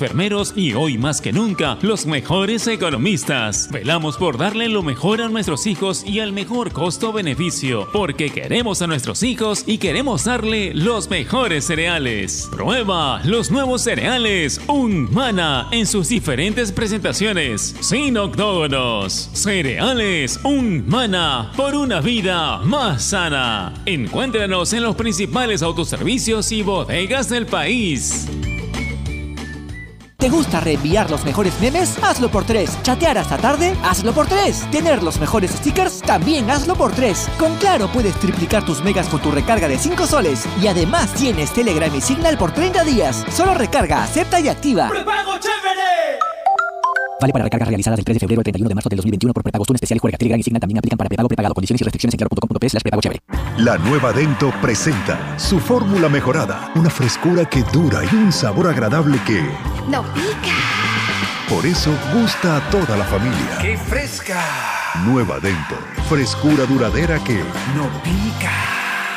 enfermeros y hoy más que nunca los mejores economistas. Velamos por darle lo mejor a nuestros hijos y al mejor costo-beneficio, porque queremos a nuestros hijos y queremos darle los mejores cereales. Prueba los nuevos cereales Unmana en sus diferentes presentaciones, sin octógonos. Cereales Unmana por una vida más sana. Encuéntranos en los principales autoservicios y bodegas del país. ¿Te gusta reenviar los mejores memes? Hazlo por tres. ¿Chatear hasta tarde? Hazlo por tres. ¿Tener los mejores stickers? También hazlo por tres. Con Claro puedes triplicar tus megas con tu recarga de 5 soles. Y además tienes Telegram y Signal por 30 días. Solo recarga, acepta y activa. ¡Prepago chévere! Vale para recargas realizadas del 3 de febrero al 31 de marzo del 2021 por prepagos. Tune especial y juega Telegram y Signal también aplican para prepago prepagado. Condiciones y restricciones en claro.com.p slash prepago chévere. La nueva Dento presenta su fórmula mejorada, una frescura que dura y un sabor agradable que No pica. por eso gusta a toda la familia. ¡Qué fresca! Nueva Dento, frescura duradera que ¡No pica!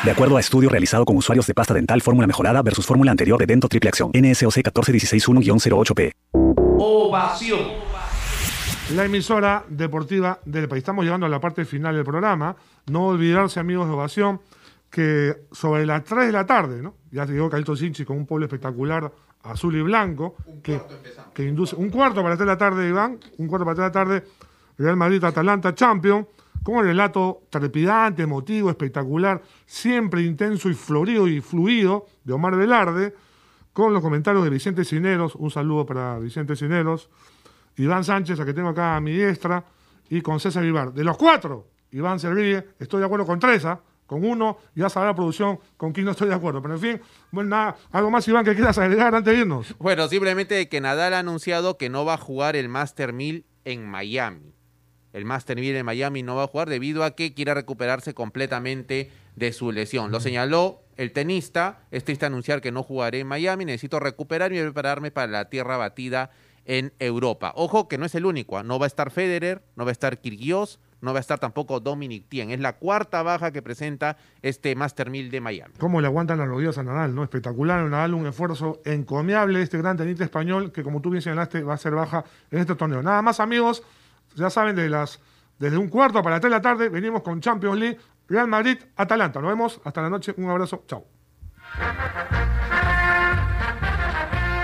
De acuerdo a estudio realizado con usuarios de pasta dental fórmula mejorada versus fórmula anterior de Dento Triple Acción, NSOC 14161-08P. Ovación. La emisora deportiva del país. Estamos llegando a la parte final del programa. No olvidarse, amigos de Ovación, que sobre las 3 de la tarde, ¿no? Ya llegó Calito Sinchi con un pueblo espectacular azul y blanco. que, que induce un cuarto para las 3 de la tarde, Iván. Un cuarto para las 3 de la tarde. Real Madrid Atalanta Champion. Con un relato trepidante, emotivo, espectacular, siempre intenso y florido y fluido de Omar Velarde, con los comentarios de Vicente Cineros. Un saludo para Vicente Cineros. Iván Sánchez, a que tengo acá a mi diestra, y con César Vivar. De los cuatro, Iván Serville, estoy de acuerdo con tres, ¿ah? con uno, ya sabrá la producción con quién no estoy de acuerdo. Pero en fin, bueno, nada, algo más, Iván, que quieras agregar antes de irnos. Bueno, simplemente que Nadal ha anunciado que no va a jugar el Master 1000 en Miami. El Master 1000 en Miami no va a jugar debido a que quiere recuperarse completamente de su lesión. Lo señaló el tenista. Es triste anunciar que no jugaré en Miami. Necesito recuperarme y prepararme para la tierra batida en Europa. Ojo que no es el único. ¿ah? No va a estar Federer, no va a estar Kyrgios, no va a estar tampoco Dominic Thiem. Es la cuarta baja que presenta este Master 1000 de Miami. Cómo le aguantan las rodillas a Nadal, ¿no? Espectacular, Nadal, un esfuerzo encomiable, este gran tenista español, que como tú bien señalaste, va a ser baja en este torneo. Nada más, amigos, ya saben, de las, desde un cuarto para las 3 de la tarde, venimos con Champions League, Real Madrid, Atalanta. Nos vemos, hasta la noche, un abrazo, chao.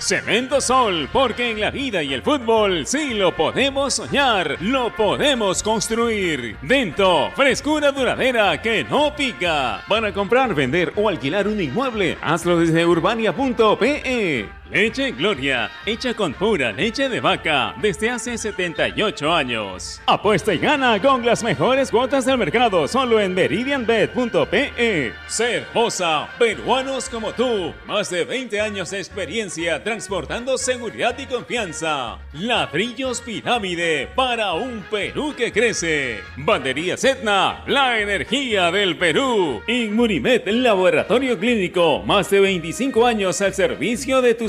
Cemento Sol, porque en la vida y el fútbol sí lo podemos soñar, lo podemos construir. Dento, frescura duradera que no pica. Para comprar, vender o alquilar un inmueble, hazlo desde urbania.pe. Leche Gloria, hecha con pura leche de vaca desde hace 78 años. Apuesta y gana con las mejores cuotas del mercado solo en meridianbet.pe. Cervosa, peruanos como tú, más de 20 años de experiencia transportando seguridad y confianza. Ladrillos Pirámide para un Perú que crece. Bandería Etna, la energía del Perú. Inmunimed, laboratorio clínico, más de 25 años al servicio de tu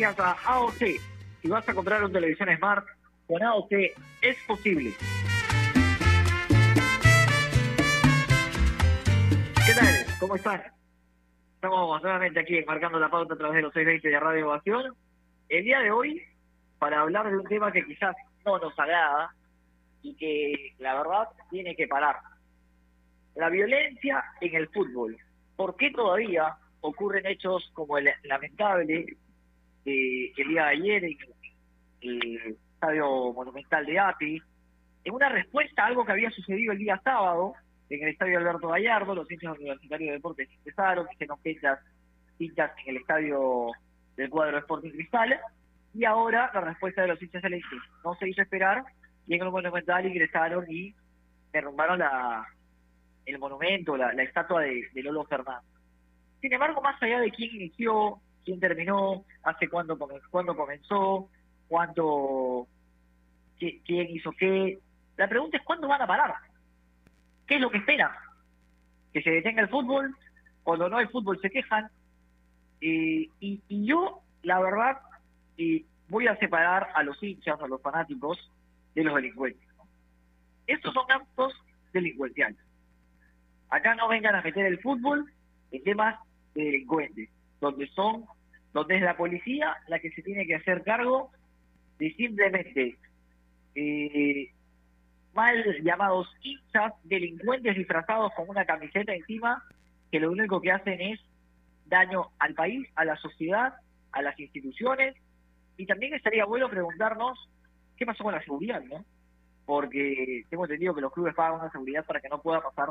Gracias a. Si vas a comprar un televisión Smart, con AOC es posible. ¿Qué tal? ¿Cómo están? Estamos nuevamente aquí marcando la pauta a través de los 620 de Radio Ovación. El día de hoy, para hablar de un tema que quizás no nos agrada y que la verdad tiene que parar. La violencia en el fútbol. ¿Por qué todavía ocurren hechos como el lamentable de el día de ayer en el Estadio Monumental de API? En una respuesta a algo que había sucedido el día sábado en el Estadio Alberto Gallardo, los hinchas universitarios de deportes empezaron, hicieron fechas hinchas en el Estadio del cuadro Sporting Cristal, y ahora la respuesta de los hinchas es no se hizo esperar, y en el Monumental ingresaron y derrumbaron la, el monumento, la, la estatua de, de, Lolo Fernández. Sin embargo, más allá de quién inició, quién terminó, hace cuándo, cuándo comenzó, cuánto, quién hizo qué, la pregunta es cuándo van a parar. ¿Qué es lo que esperan? Que se detenga el fútbol, cuando no hay fútbol se quejan. y, y yo, la verdad, voy a separar a los hinchas, a los fanáticos, de los delincuentes. Estos son actos delincuenciales. Acá no vengan a meter el fútbol en temas de delincuentes, donde son, donde es la policía la que se tiene que hacer cargo de simplemente eh, mal llamados hinchas, delincuentes disfrazados con una camiseta encima, que lo único que hacen es daño al país, a la sociedad, a las instituciones, y también estaría bueno preguntarnos qué pasó con la seguridad, ¿no? Porque tengo entendido que los clubes pagan una seguridad para que no pueda pasar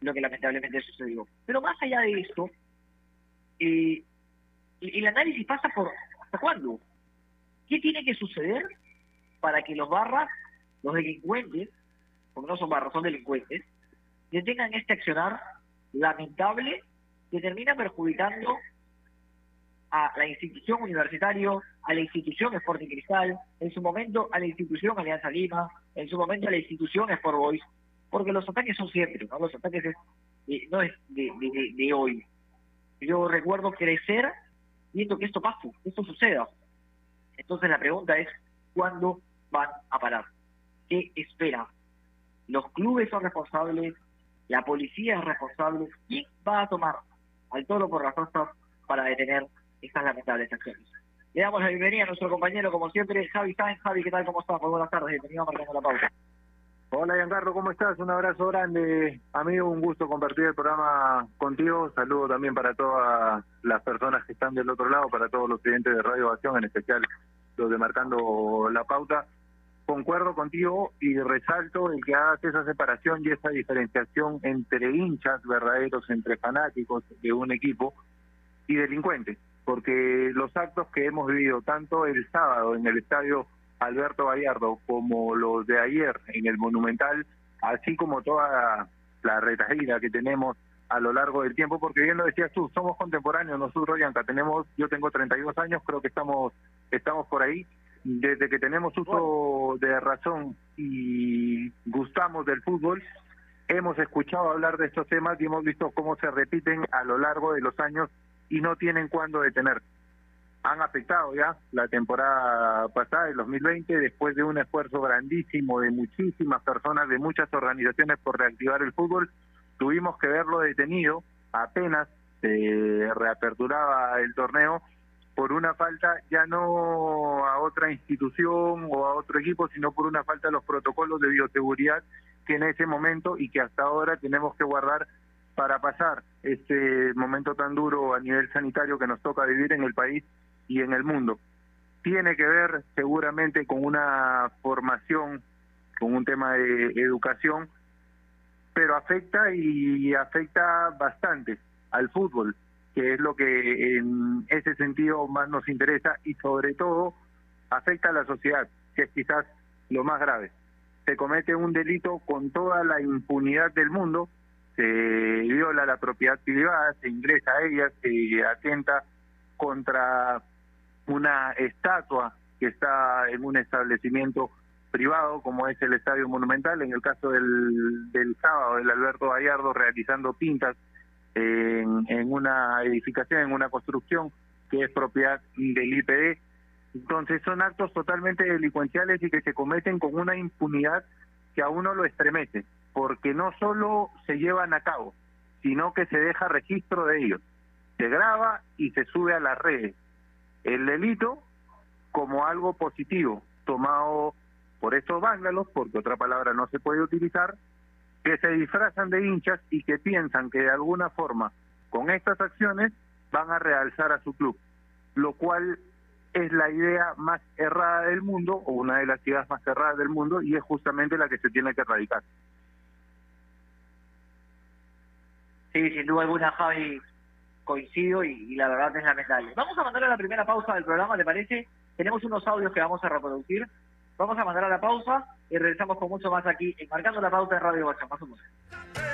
lo que lamentablemente sucedió. Pero más allá de esto, eh, el análisis pasa por ¿hasta cuándo? ¿Qué tiene que suceder para que los barras, los delincuentes, porque no son barras, son delincuentes, detengan este accionar lamentable que termina perjudicando a la institución universitaria, a la institución Sporting Cristal, en su momento a la institución Alianza Lima, en su momento a la institución Sport Boys, porque los ataques son siempre, ¿no? Los ataques es, no es de, de, hoy. Yo recuerdo crecer viendo que esto pase, que esto suceda. Entonces la pregunta es, ¿cuándo van a parar? ¿Qué esperan? Los clubes son responsables, la policía es responsable, ¿quién va a tomar al toro por las costas para detener estas lamentables acciones? Le damos la bienvenida a nuestro compañero, como siempre, Javi Sáenz. Javi, ¿qué tal? ¿Cómo estás? Muy buenas tardes, bienvenido a Marcando la Pauta. Hola, Giancarlo, ¿cómo estás? Un abrazo grande. Amigo, un gusto compartir el programa contigo. Saludo también para todas las personas que están del otro lado, para todos los clientes de Radio Ovación, en especial los de Marcando la Pauta. Concuerdo contigo y resalto el que hagas esa separación y esa diferenciación entre hinchas verdaderos, entre fanáticos de un equipo y delincuentes porque los actos que hemos vivido tanto el sábado en el estadio Alberto Gallardo como los de ayer en el Monumental, así como toda la retaída que tenemos a lo largo del tiempo, porque bien lo decías tú, somos contemporáneos nosotros, Yanka, tenemos, yo tengo 32 años, creo que estamos, estamos por ahí, desde que tenemos uso de razón y gustamos del fútbol, hemos escuchado hablar de estos temas y hemos visto cómo se repiten a lo largo de los años y no tienen cuándo detener. Han afectado ya la temporada pasada, el 2020, después de un esfuerzo grandísimo de muchísimas personas, de muchas organizaciones por reactivar el fútbol, tuvimos que verlo detenido apenas se reaperturaba el torneo por una falta ya no a otra institución o a otro equipo, sino por una falta de los protocolos de bioseguridad que en ese momento y que hasta ahora tenemos que guardar para pasar este momento tan duro a nivel sanitario que nos toca vivir en el país y en el mundo. Tiene que ver seguramente con una formación, con un tema de educación, pero afecta y afecta bastante al fútbol, que es lo que en ese sentido más nos interesa y sobre todo afecta a la sociedad, que es quizás lo más grave. Se comete un delito con toda la impunidad del mundo, se viola la propiedad privada, se ingresa a ella, se atenta contra una estatua que está en un establecimiento privado como es el Estadio Monumental, en el caso del, del sábado, el Alberto Gallardo realizando pintas en, en una edificación, en una construcción que es propiedad del IPD. Entonces son actos totalmente delincuenciales y que se cometen con una impunidad que a uno lo estremece, porque no solo se llevan a cabo, sino que se deja registro de ellos. Se graba y se sube a las redes. El delito como algo positivo, tomado por estos vándalos, porque otra palabra no se puede utilizar, que se disfrazan de hinchas y que piensan que de alguna forma con estas acciones van a realzar a su club, lo cual es la idea más errada del mundo o una de las ideas más erradas del mundo y es justamente la que se tiene que erradicar. Sí, sin duda alguna, Javi, coincido y, la verdad es lamentable. Vamos a mandar a la primera pausa del programa, ¿te parece? Tenemos unos audios que vamos a reproducir. Vamos a mandar a la pausa y regresamos con mucho más aquí, enmarcando la pauta de Radio Guacha. Más o menos.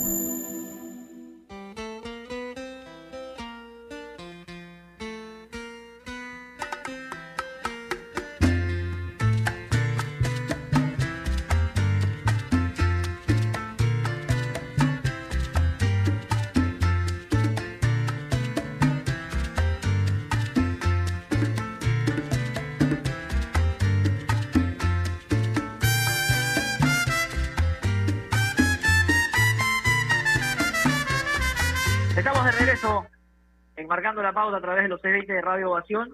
Enmarcando la pauta a través de los 620 de Radio Ovación.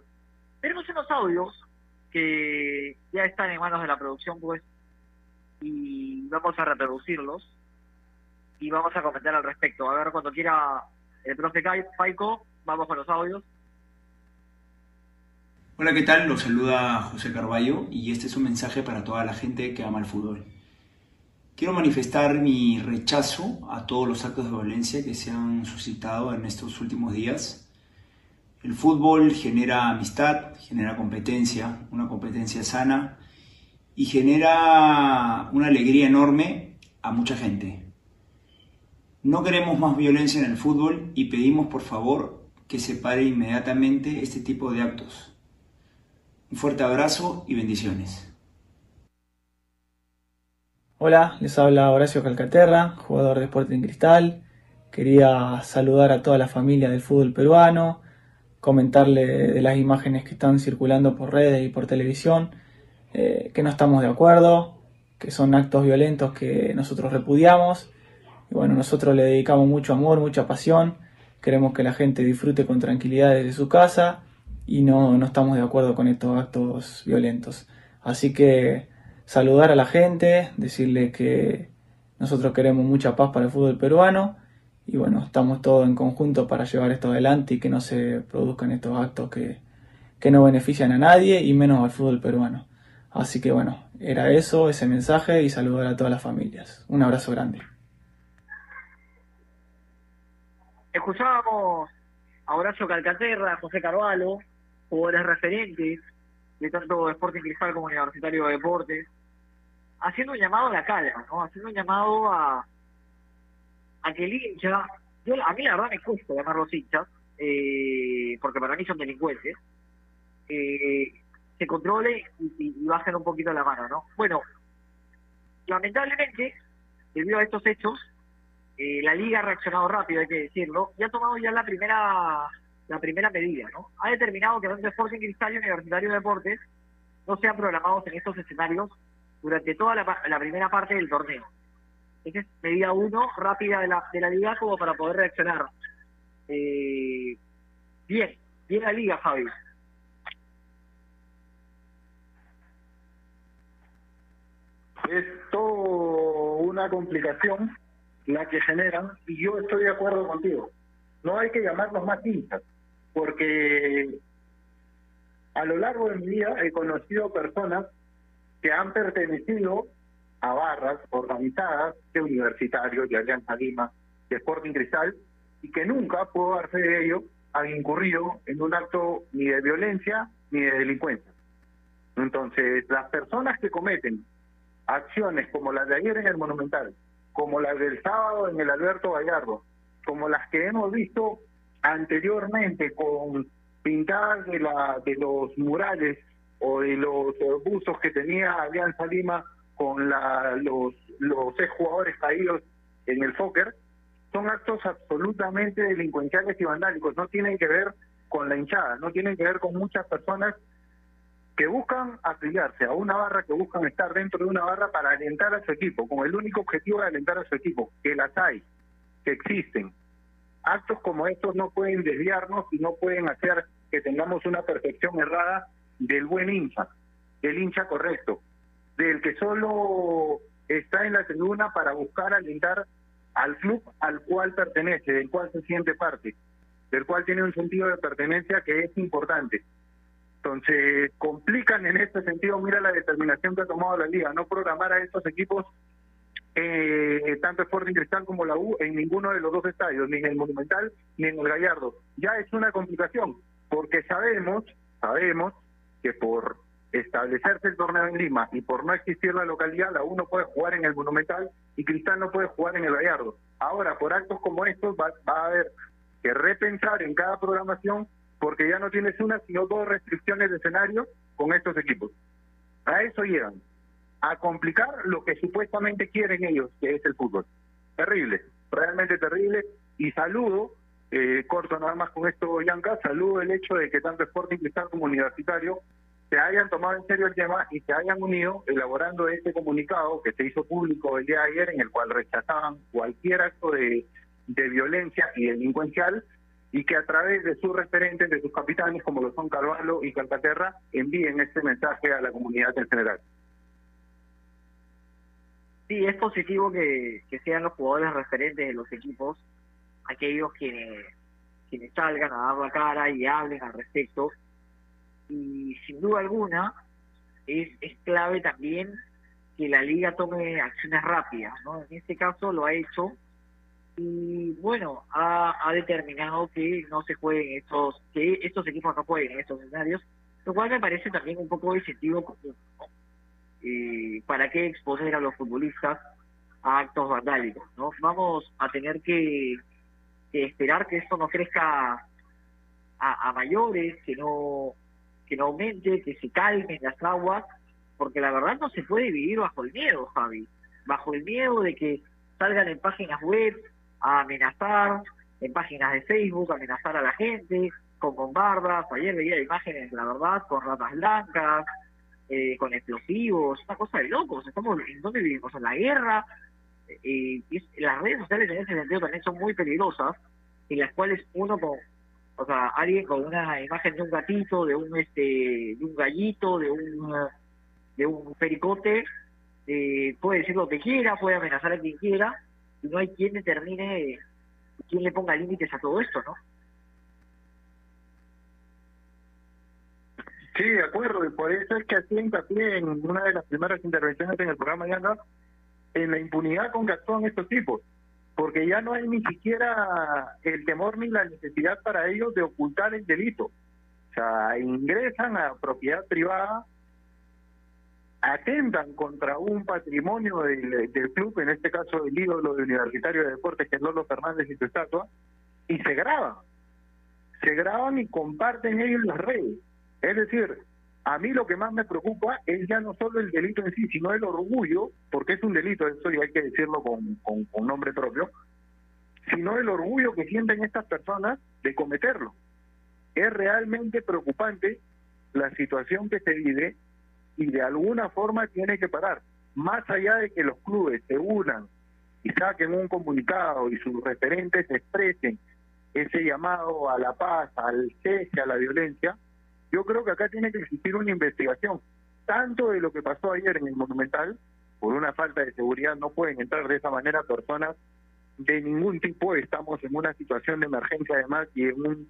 Tenemos unos audios que ya están en manos de la producción, pues, y vamos a reproducirlos y vamos a comentar al respecto. A ver, cuando quiera el profe Paico, vamos con los audios. Hola, ¿qué tal? Los saluda José Carballo y este es un mensaje para toda la gente que ama el fútbol. Quiero manifestar mi rechazo a todos los actos de violencia que se han suscitado en estos últimos días. El fútbol genera amistad, genera competencia, una competencia sana y genera una alegría enorme a mucha gente. No queremos más violencia en el fútbol y pedimos por favor que se pare inmediatamente este tipo de actos. Un fuerte abrazo y bendiciones. Hola, les habla Horacio Calcaterra, jugador de Sporting Cristal. Quería saludar a toda la familia del fútbol peruano, comentarle de las imágenes que están circulando por redes y por televisión, eh, que no estamos de acuerdo, que son actos violentos que nosotros repudiamos. Y bueno, nosotros le dedicamos mucho amor, mucha pasión. Queremos que la gente disfrute con tranquilidad desde su casa y no, no estamos de acuerdo con estos actos violentos. Así que saludar a la gente, decirle que nosotros queremos mucha paz para el fútbol peruano y bueno, estamos todos en conjunto para llevar esto adelante y que no se produzcan estos actos que, que no benefician a nadie y menos al fútbol peruano. Así que bueno, era eso, ese mensaje y saludar a todas las familias. Un abrazo grande. Escuchábamos a Horacio Calcaterra, José Carvalho, jugadores referentes de tanto Sporting Cristal como Universitario de Deportes, haciendo un llamado a la calma, ¿no? Haciendo un llamado a, a que el yo, a mí la verdad me cuesta llamarlos hinchas, eh, porque para mí son delincuentes, eh, se controle y, y, bajen un poquito la mano, ¿no? Bueno, lamentablemente, debido a estos hechos, eh, la liga ha reaccionado rápido, hay que decirlo, y ha tomado ya la primera la primera medida, ¿no? Ha determinado que tanto Sporting Cristal y Universitario de Deportes no sean programados en estos escenarios durante toda la, la primera parte del torneo. Esa es medida uno, rápida de la, de la liga, como para poder reaccionar. Eh, bien, bien la liga, Javi. Es todo una complicación la que generan y yo estoy de acuerdo contigo. No hay que llamarlos más hinchas, porque a lo largo de mi vida he conocido personas que han pertenecido a barras organizadas de universitarios, de Alianza Lima, de Sporting Cristal, y que nunca, puedo dar fe de ello, han incurrido en un acto ni de violencia ni de delincuencia. Entonces, las personas que cometen acciones como las de ayer en el Monumental, como las del sábado en el Alberto Gallardo, como las que hemos visto anteriormente con pintadas de, la, de los murales o de los buzos que tenía Alianza Lima con la, los, los jugadores caídos en el soccer, son actos absolutamente delincuenciales y vandálicos, no tienen que ver con la hinchada, no tienen que ver con muchas personas que buscan afiliarse a una barra, que buscan estar dentro de una barra para alentar a su equipo, con el único objetivo de alentar a su equipo, que las hay, que existen. Actos como estos no pueden desviarnos y no pueden hacer que tengamos una percepción errada del buen hincha, del hincha correcto, del que solo está en la tribuna para buscar alentar al club al cual pertenece, del cual se siente parte, del cual tiene un sentido de pertenencia que es importante. Entonces, complican en este sentido, mira la determinación que ha tomado la liga, no programar a estos equipos, eh, tanto Sporting Cristal como la U, en ninguno de los dos estadios, ni en el Monumental ni en el Gallardo. Ya es una complicación, porque sabemos, sabemos que por establecerse el torneo en Lima y por no existir la localidad, la U no puede jugar en el Monumental y Cristal no puede jugar en el Gallardo. Ahora, por actos como estos, va, va a haber que repensar en cada programación porque ya no tienes una, sino dos restricciones de escenario con estos equipos. A eso llegan, a complicar lo que supuestamente quieren ellos, que es el fútbol. Terrible, realmente terrible, y saludo, eh, corto nada más con esto, Yanka, saludo el hecho de que tanto Sporting Cristal como Universitario se hayan tomado en serio el tema y se hayan unido elaborando este comunicado que se hizo público el día de ayer en el cual rechazaban cualquier acto de, de violencia y delincuencial y que a través de sus referentes, de sus capitanes, como lo son Carvalho y Calcaterra, envíen este mensaje a la comunidad en general. Sí, es positivo que, que sean los jugadores referentes de los equipos, aquellos quienes, quienes salgan a dar la cara y hablen al respecto. Y sin duda alguna, es, es clave también que la liga tome acciones rápidas, ¿no? En este caso lo ha hecho y bueno, ha, determinado que no se jueguen estos, que estos equipos no jueguen en estos escenarios, lo cual me parece también un poco de sentido común. ¿Para qué exponer a los futbolistas a actos vandálicos? ¿no? Vamos a tener que, esperar que esto no crezca a, mayores, que no, que no aumente, que se calmen las aguas, porque la verdad no se puede vivir bajo el miedo, Javi, bajo el miedo de que salgan en páginas web a amenazar en páginas de Facebook, amenazar a la gente con bombardas. Ayer veía imágenes, la verdad, con ratas blancas, eh, con explosivos, una cosa de locos. Estamos, ¿En dónde vivimos? En la guerra. Eh, y las redes sociales en ese sentido también son muy peligrosas, en las cuales uno con, o sea, alguien con una imagen de un gatito, de un este, de un gallito, de un de un pericote, eh, puede decir lo que quiera, puede amenazar a quien quiera, y no hay quien determine, quien le ponga límites a todo esto, ¿no? Sí, de acuerdo, y por eso es que hacía hincapié en una de las primeras intervenciones en el programa ya en la impunidad con que actúan estos tipos, porque ya no hay ni siquiera el temor ni la necesidad para ellos de ocultar el delito. O sea, ingresan a propiedad privada atentan contra un patrimonio del, club, en este caso el ídolo de Universitario de Deportes, que es Lolo Fernández y su estatua, y se graban. Se graban y comparten ellos las redes. Es decir, a mí lo que más me preocupa es ya no solo el delito en sí, sino el orgullo, porque es un delito, eso y hay que decirlo con, con, nombre propio, sino el orgullo que sienten estas personas de cometerlo. Es realmente preocupante la situación que se vive y de alguna forma tiene que parar. Más allá de que los clubes se unan y saquen un comunicado y sus referentes expresen ese llamado a la paz, al cese, a la violencia, yo creo que acá tiene que existir una investigación, tanto de lo que pasó ayer en el Monumental, por una falta de seguridad no pueden entrar de esa manera personas de ningún tipo, estamos en una situación de emergencia además y en un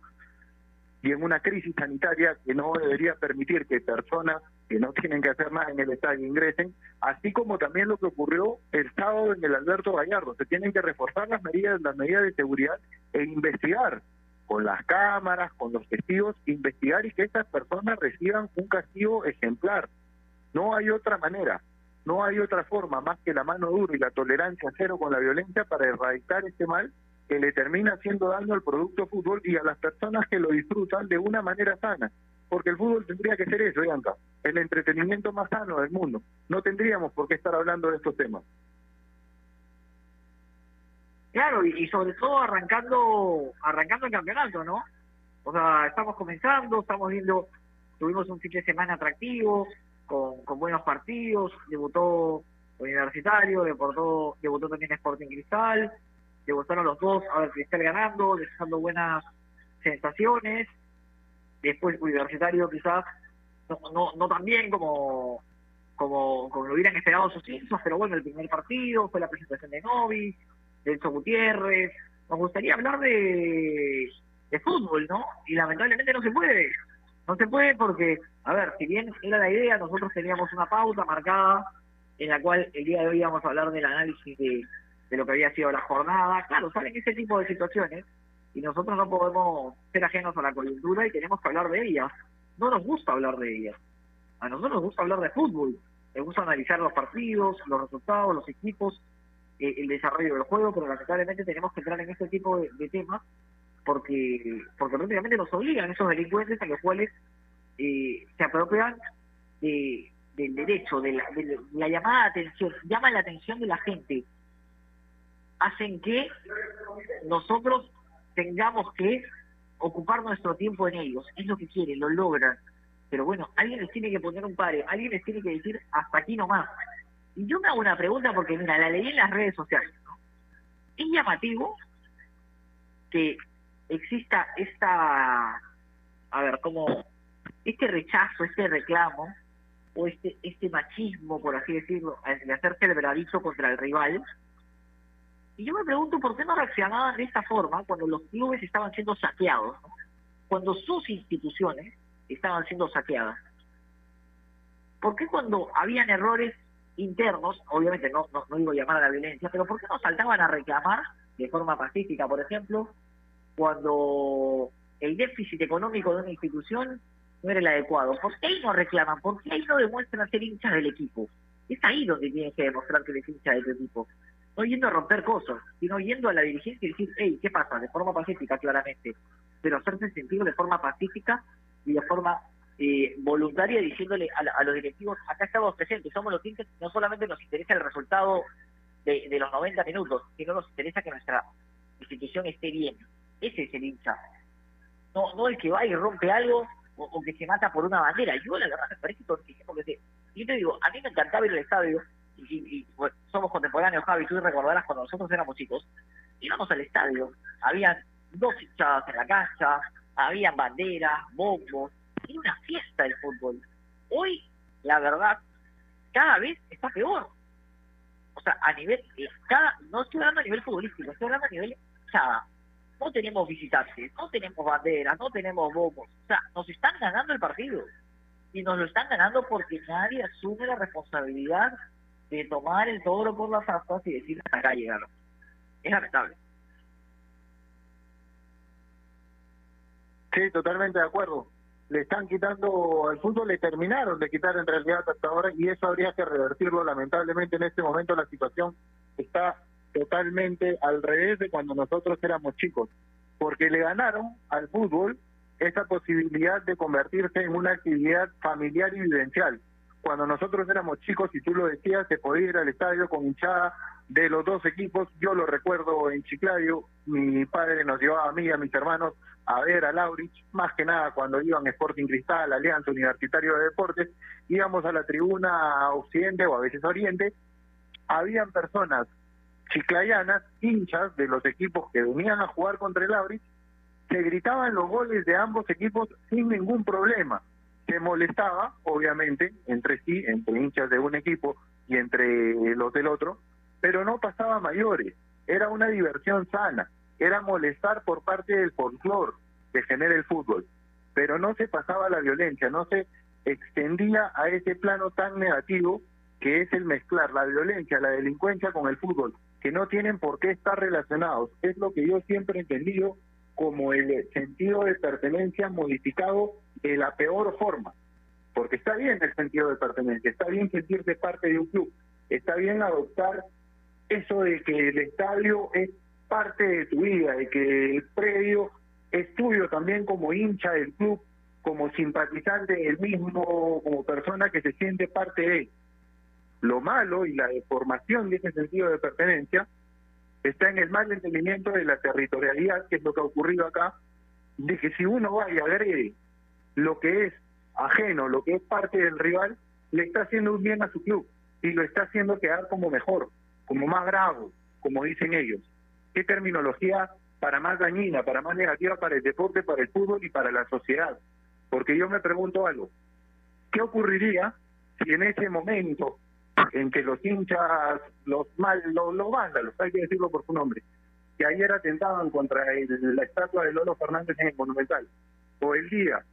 y en una crisis sanitaria que no debería permitir que personas que no tienen que hacer nada en el estadio ingresen, así como también lo que ocurrió el sábado en el Alberto Gallardo. Se tienen que reforzar las medidas, las medidas de seguridad e investigar con las cámaras, con los testigos, investigar y que estas personas reciban un castigo ejemplar. No hay otra manera, no hay otra forma más que la mano dura y la tolerancia cero con la violencia para erradicar este mal que le termina haciendo daño al producto fútbol y a las personas que lo disfrutan de una manera sana. Porque el fútbol tendría que ser eso, Bianca, el entretenimiento más sano del mundo. No tendríamos por qué estar hablando de estos temas. Claro, y, sobre todo arrancando arrancando el campeonato, ¿no? O sea, estamos comenzando, estamos viendo, tuvimos un fin de semana atractivo, con, con buenos partidos, debutó Universitario, debutó, debutó también Sporting Cristal, debutaron los dos, ahora Cristal ganando, dejando buenas sensaciones, después Universitario quizás no, no, no tan bien como, como, como lo hubieran esperado sus hinchas, pero bueno, el primer partido fue la presentación de Novi, Enzo Gutiérrez, nos gustaría hablar de, de fútbol, ¿no? Y lamentablemente no se puede, no se puede porque, a ver, si bien era la idea, nosotros teníamos una pauta marcada en la cual el día de hoy íbamos a hablar del análisis de, de lo que había sido la jornada. Claro, salen ese tipo de situaciones y nosotros no podemos ser ajenos a la coyuntura y tenemos que hablar de ellas. No nos gusta hablar de ellas. A nosotros nos gusta hablar de fútbol. Nos gusta analizar los partidos, los resultados, los equipos, eh, el desarrollo del juego, pero lamentablemente tenemos que entrar en este tipo de, temas porque porque prácticamente nos obligan esos delincuentes a los cuales eh, se apropian de, del derecho, de la, de la llamada atención, llaman la atención de la gente, hacen que nosotros tengamos que ocupar nuestro tiempo en ellos, es lo que quieren, lo logran, pero bueno, alguien les tiene que poner un pare, alguien les tiene que decir hasta aquí nomás. Y yo me hago una pregunta porque mira, la leí en las redes sociales, ¿no? Es llamativo que exista esta, a ver, como este rechazo, este reclamo, o este, este machismo, por así decirlo, de hacerse el bradizo contra el rival. Y yo me pregunto por qué no reaccionaban de esta forma cuando los clubes estaban siendo saqueados, ¿no? cuando sus instituciones estaban siendo saqueadas. ¿Por qué cuando habían errores internos, obviamente no, no, no digo llamar a la violencia, pero por qué no saltaban a reclamar de forma pacífica, por ejemplo, cuando el déficit económico de una institución no era el adecuado. ¿Por qué no reclaman? ¿Por qué ahí no demuestran ser hinchas del equipo? Es ahí donde tienen que demostrar que eres hincha de tu equipo. No yendo a romper cosas, sino yendo a la dirigencia y decir, hey, ¿qué pasa? De forma pacífica, claramente. Pero hacerse sentido de forma pacífica y de forma eh, voluntaria, diciéndole a, a, los directivos, acá estamos presentes, somos los hinchas, no solamente nos interesa el resultado de, los 90 minutos, sino nos interesa que nuestra institución esté bien. Ese es el hincha. No, no el que va y rompe algo o, que se mata por una bandera. Yo la verdad me parece tontísimo que. Yo te digo, a mí me encantaba ir al estadio, y, y, bueno, somos contemporáneos, Javi, tú recordarás cuando nosotros éramos chicos, íbamos al estadio, habían dos hinchadas en la cancha, habían banderas, bombos, era una fiesta el fútbol. Hoy, la verdad, cada vez está peor. O sea, a nivel, cada, no estoy hablando a nivel futbolístico, estoy hablando a nivel hinchada no tenemos visitantes, no tenemos banderas, no tenemos bombos. O sea, nos están ganando el partido. Y nos lo están ganando porque nadie asume la responsabilidad de tomar el toro por las aspas y decir hasta acá llegaron. Es lamentable. Sí, totalmente de acuerdo. Le están quitando al fútbol, le terminaron de quitar en realidad hasta ahora y eso habría que revertirlo. Lamentablemente en este momento la situación está totalmente al revés de cuando nosotros éramos chicos, porque le ganaron al fútbol esa posibilidad de convertirse en una actividad familiar y vivencial. Cuando nosotros éramos chicos, y tú lo decías, se podía ir al estadio con hinchada de los dos equipos. Yo lo recuerdo en Chiclayo, mi padre nos llevaba a mí y a mis hermanos a ver a Laurich, más que nada cuando iban Sporting Cristal, Alianza Universitario de Deportes, íbamos a la tribuna occidente o a veces oriente, habían personas chiclayanas, hinchas de los equipos que venían a jugar contra el Aurich, se gritaban los goles de ambos equipos sin ningún problema. Se molestaba, obviamente, entre sí, entre hinchas de un equipo y entre los del otro, pero no pasaba mayores. Era una diversión sana, era molestar por parte del folclore que genera el fútbol. pero no se pasaba la violencia, no se extendía a ese plano tan negativo que es el mezclar la violencia, la delincuencia con el fútbol, que no tienen por qué estar relacionados. Es lo que yo siempre he entendido como el sentido de pertenencia modificado de la peor forma. Porque está bien el sentido de pertenencia, está bien sentirse parte de un club, está bien adoptar eso de que el estadio es parte de tu vida, de que el predio es tuyo también como hincha del club, como simpatizante del mismo, como persona que se siente parte de él. Lo malo y la deformación de ese sentido de pertenencia está en el mal entendimiento de la territorialidad, que es lo que ha ocurrido acá, de que si uno va y agrede lo que es ajeno, lo que es parte del rival, le está haciendo un bien a su club y lo está haciendo quedar como mejor, como más bravo, como dicen ellos. ¿Qué terminología para más dañina, para más negativa para el deporte, para el fútbol y para la sociedad? Porque yo me pregunto algo, ¿qué ocurriría si en ese momento en que los hinchas, los mal, los, los vándalos, hay que decirlo por su nombre, que ayer atentaban contra el- la estatua de Lolo Fernández en el Monumental, o el día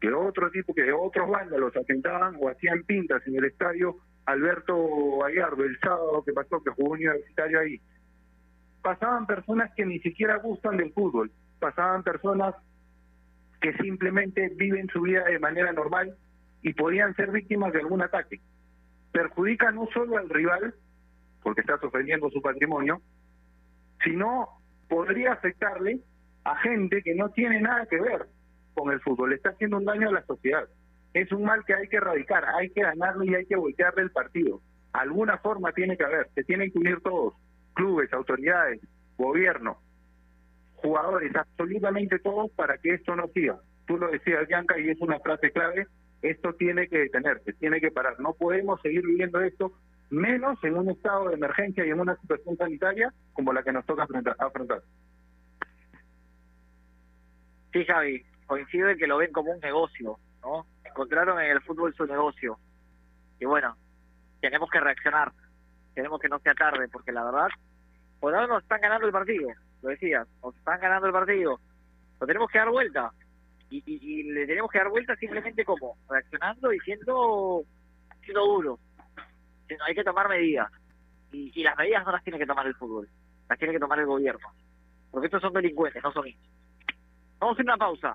que otro tipo, que otros vándalos atentaban o hacían pintas en el estadio Alberto Gallardo el sábado que pasó, que jugó universitario ahí, pasaban personas que ni siquiera gustan del fútbol, pasaban personas que simplemente viven su vida de manera normal y podían ser víctimas de algún ataque. Perjudica no solo al rival, porque está ofendiendo su patrimonio, sino podría afectarle a gente que no tiene nada que ver con el fútbol, está haciendo un daño a la sociedad. Es un mal que hay que erradicar, hay que ganarlo y hay que voltearle el partido. Alguna forma tiene que haber, se tienen que unir todos, clubes, autoridades, gobierno, jugadores, absolutamente todos para que esto no siga. Tú lo decías, Bianca, y es una frase clave, esto tiene que detenerse, tiene que parar. No podemos seguir viviendo esto, menos en un estado de emergencia y en una situación sanitaria como la que nos toca afrontar. Sí, Javi, coincido en que lo ven como un negocio, ¿no? Encontraron en el fútbol su negocio. Y bueno, tenemos que reaccionar, tenemos que no sea tarde, porque la verdad, por ahora nos están ganando el partido, lo decías, nos están ganando el partido. Lo tenemos que dar vuelta. Y, le tenemos que dar vuelta simplemente como reaccionando y siendo, siendo. Siendo- Hay que tomar medidas. Y, y las medidas no las tiene que tomar el fútbol, las tiene que tomar el gobierno. Porque estos son delincuentes, no son hinchas. Vamos a hacer una pausa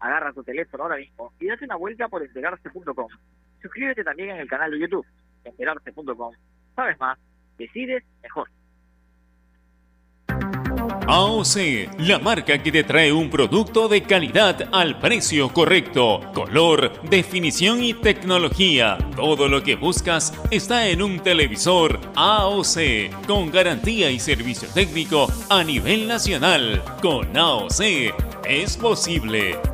agarra tu teléfono ahora mismo y date una vuelta por enterarse.com. Suscríbete también en el canal de YouTube, enterarse.com. Sabes más, decides mejor. AOC, la marca que te trae un producto de calidad al precio correcto. Color, definición y tecnología. Todo lo que buscas está en un televisor AOC, con garantía y servicio técnico a nivel nacional. Con AOC es posible.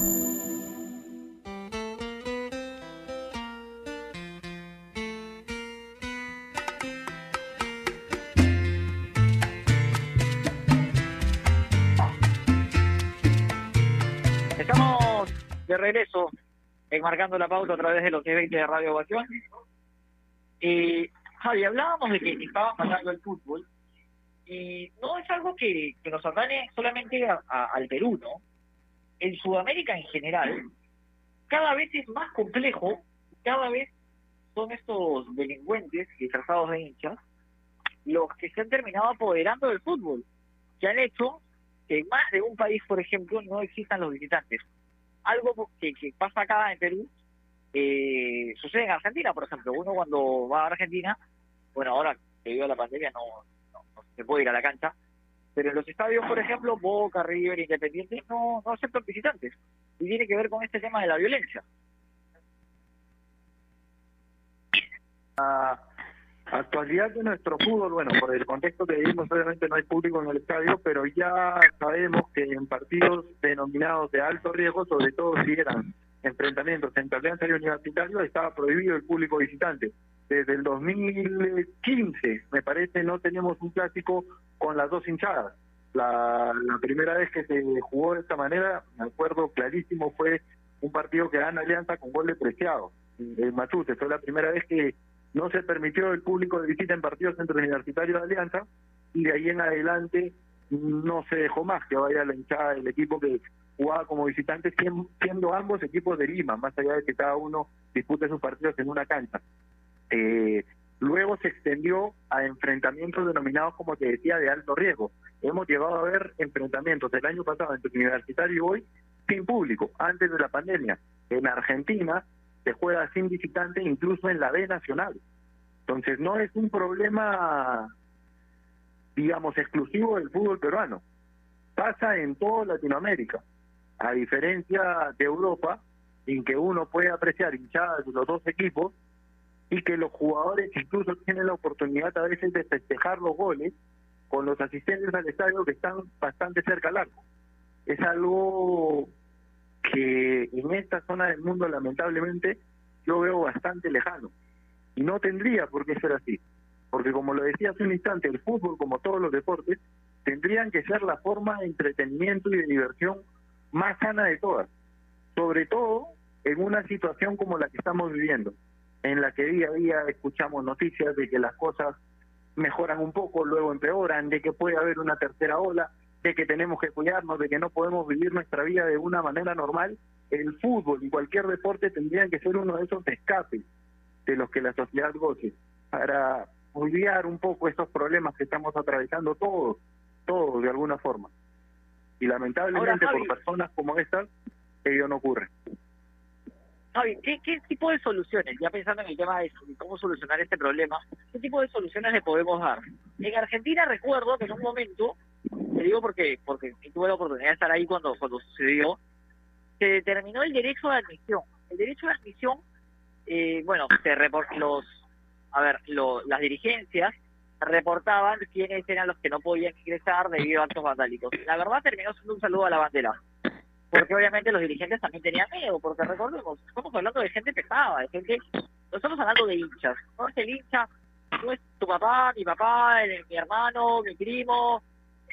Regreso enmarcando la pauta a través de los 20 de Radio Ovación. Y Javi, hablábamos de que estaba pasando el fútbol y no es algo que, nos atañe solamente a- al Perú, ¿no? En Sudamérica en general, cada vez es más complejo, cada vez son estos delincuentes disfrazados de hinchas los que se han terminado apoderando del fútbol, que han hecho que en más de un país, por ejemplo, no existan los visitantes. Algo que, que pasa acá en Perú, eh, sucede en Argentina, por ejemplo. Uno cuando va a Argentina, bueno, ahora debido a la pandemia no, no, no se puede ir a la cancha, Pero en los estadios, por ejemplo, Boca, River, Independiente, no, no aceptan visitantes. Y tiene que ver con este tema de la violencia. La actualidad de nuestro fútbol, bueno, por el contexto que vivimos, obviamente no hay público en el estadio, pero ya sabemos que en partidos denominados de alto riesgo, sobre todo si eran enfrentamientos entre Alianza y Universitario, estaba prohibido el público visitante. Desde el 2015, me parece, no tenemos un clásico con las dos hinchadas. La, primera vez que se jugó de esta manera, me acuerdo clarísimo, fue un partido que gana Alianza con gol de Preciado, en Matute. Fue la primera vez que no se permitió el público de visita en partidos entre Universitario de Alianza y de ahí en adelante no se dejó más que vaya la hinchada del equipo que jugaba como visitante, sien- siendo ambos equipos de Lima, más allá de que cada uno dispute sus partidos en una cancha. Eh, luego se extendió a enfrentamientos denominados, como te decía, de alto riesgo. Hemos llegado a ver enfrentamientos el año pasado entre Universitario y hoy sin público, antes de la pandemia. En Argentina se juega sin visitante incluso en la B Nacional. Entonces no es un problema, digamos, exclusivo del fútbol peruano. Pasa en toda Latinoamérica, a diferencia de Europa, en que uno puede apreciar hinchadas de los dos equipos y que los jugadores incluso tienen la oportunidad a veces de festejar los goles con los asistentes al estadio que están bastante cerca al arco. Es algo que en esta zona del mundo lamentablemente yo veo bastante lejano. Y no tendría por qué ser así. Porque como lo decía hace un instante, el fútbol, como todos los deportes, tendrían que ser la forma de entretenimiento y de diversión más sana de todas. Sobre todo en una situación como la que estamos viviendo, en la que día a día escuchamos noticias de que las cosas mejoran un poco, luego empeoran, de que puede haber una tercera ola, de que tenemos que cuidarnos, de que no podemos vivir nuestra vida de una manera normal, el fútbol y cualquier deporte tendrían que ser uno de esos escapes de los que la sociedad goce, para olvidar un poco estos problemas que estamos atravesando todos, todos de alguna forma. Y lamentablemente Ahora, Javi. por personas como estas, ello no ocurre. Javi, ¿qué, ¿qué tipo de soluciones, ya pensando en el tema de cómo solucionar este problema, qué tipo de soluciones le podemos dar? En Argentina recuerdo que en un momento, te digo porque porque tuve la oportunidad de estar ahí cuando, cuando sucedió, se determinó el derecho de admisión. El derecho de admisión, eh, bueno, se repor- los, a ver, lo- las dirigencias reportaban quiénes eran los que no podían ingresar debido a actos vandálicos. La verdad terminó siendo un saludo a la bandera porque obviamente los dirigentes también tenían miedo, porque recordemos, estamos hablando de gente pesada, de gente, no estamos hablando de hinchas, no es el hincha, no es tu papá, mi papá, el- mi hermano, mi primo,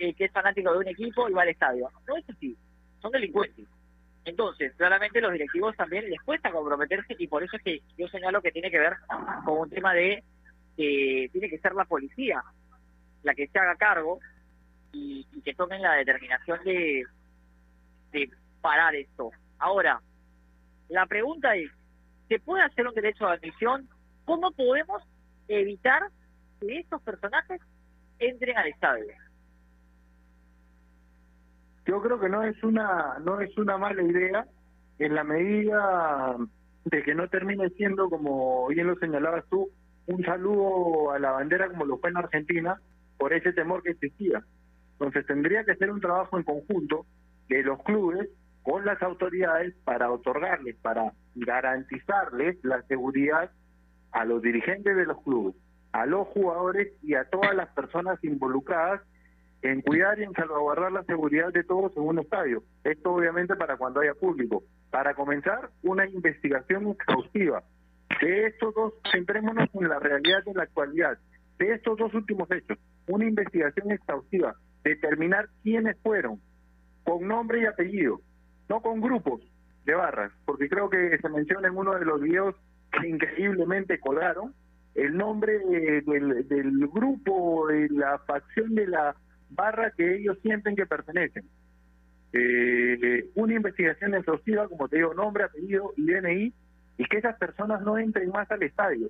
eh, que es fanático de un equipo y va al estadio, no es así, son delincuentes. Entonces, claramente los directivos también les cuesta comprometerse y por eso es que yo señalo que tiene que ver con un tema de que tiene que ser la policía la que se haga cargo y, y que tomen la determinación de, de parar esto. Ahora, la pregunta es, ¿se puede hacer un derecho de admisión? ¿Cómo podemos evitar que estos personajes entren al estadio? Yo creo que no es una no es una mala idea en la medida de que no termine siendo como bien lo señalabas tú un saludo a la bandera como lo fue en Argentina por ese temor que existía. Entonces tendría que ser un trabajo en conjunto de los clubes con las autoridades para otorgarles, para garantizarles la seguridad a los dirigentes de los clubes, a los jugadores y a todas las personas involucradas en cuidar y en salvaguardar la seguridad de todos en un estadio. Esto obviamente para cuando haya público. Para comenzar, una investigación exhaustiva. De estos dos, centrémonos en la realidad de la actualidad. De estos dos últimos hechos, una investigación exhaustiva. Determinar quiénes fueron, con nombre y apellido, no con grupos de barras, porque creo que se menciona en uno de los videos que increíblemente colgaron el nombre de- del, del grupo, de la facción de la barra que ellos sienten que pertenecen. Eh, una investigación exhaustiva, como te digo, nombre, apellido y DNI, y que esas personas no entren más al estadio,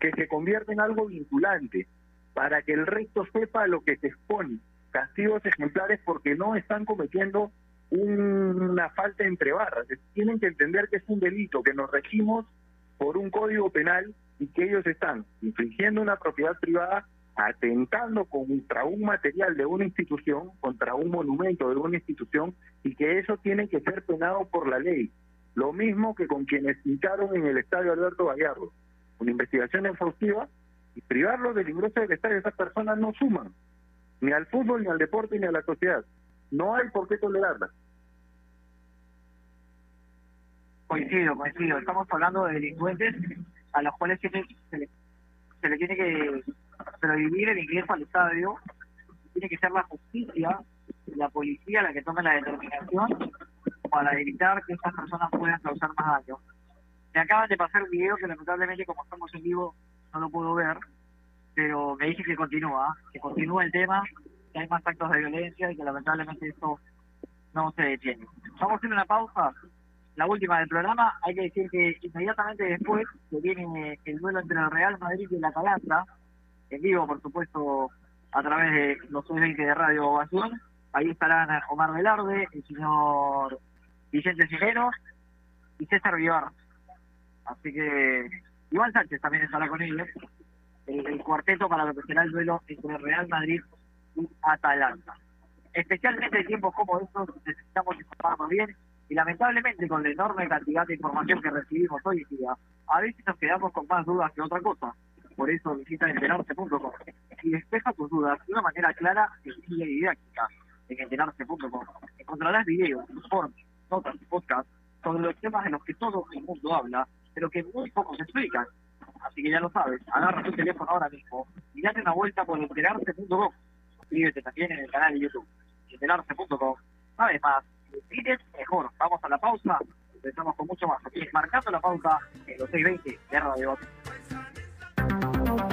que se convierta en algo vinculante, para que el resto sepa lo que se expone. Castigos ejemplares porque no están cometiendo un- una falta entre barras. Tienen que entender que es un delito, que nos regimos por un código penal y que ellos están infringiendo una propiedad privada atentando contra un material de una institución, contra un monumento de una institución, y que eso tiene que ser penado por la ley. Lo mismo que con quienes pintaron en el estadio Alberto Gallardo. Una investigación exhaustiva y privarlos del ingreso del estadio. Esas personas no suman ni al fútbol, ni al deporte, ni a la sociedad. No hay por qué tolerarlas. Coincido, coincido. Estamos hablando de delincuentes a los cuales se, le, se le tiene que prohibir el ingreso al estadio. Tiene que ser la justicia, la policía la que tome la determinación para evitar que estas personas puedan causar más daño. Me acaban de pasar un video que lamentablemente como estamos en vivo no lo puedo ver, pero me dice que continúa, que continúa el tema, que hay más actos de violencia y que lamentablemente esto no se detiene. Vamos a hacer una pausa, la última del programa. Hay que decir que inmediatamente después que viene el duelo entre el Real Madrid y la Atalanta, en vivo, por supuesto, a través de los 20 de Radio Ovación. Ahí estarán Omar Velarde, el señor Vicente Sigeno y César Vivar. Así que Iván Sánchez también estará con ellos. El, el cuarteto para lo que será el duelo entre Real Madrid y Atalanta. Especialmente en tiempos como estos necesitamos informarnos bien y lamentablemente con la enorme cantidad de información que recibimos hoy en día, a veces nos quedamos con más dudas que otra cosa. Por eso visita enterarse.com y despeja tus dudas de una manera clara, sencilla y didáctica. En enterarse.com encontrarás videos, informes, notas y podcasts sobre los temas de los que todo el mundo habla, pero que muy pocos explican. Así que ya lo sabes, agarra tu teléfono ahora mismo y date una vuelta por enterarse.com. Suscríbete también en el canal de YouTube, enterarse.com. Sabes más, decides mejor. Vamos a la pausa, empezamos con mucho más. Aquí marcando la pausa en los 620 de Radio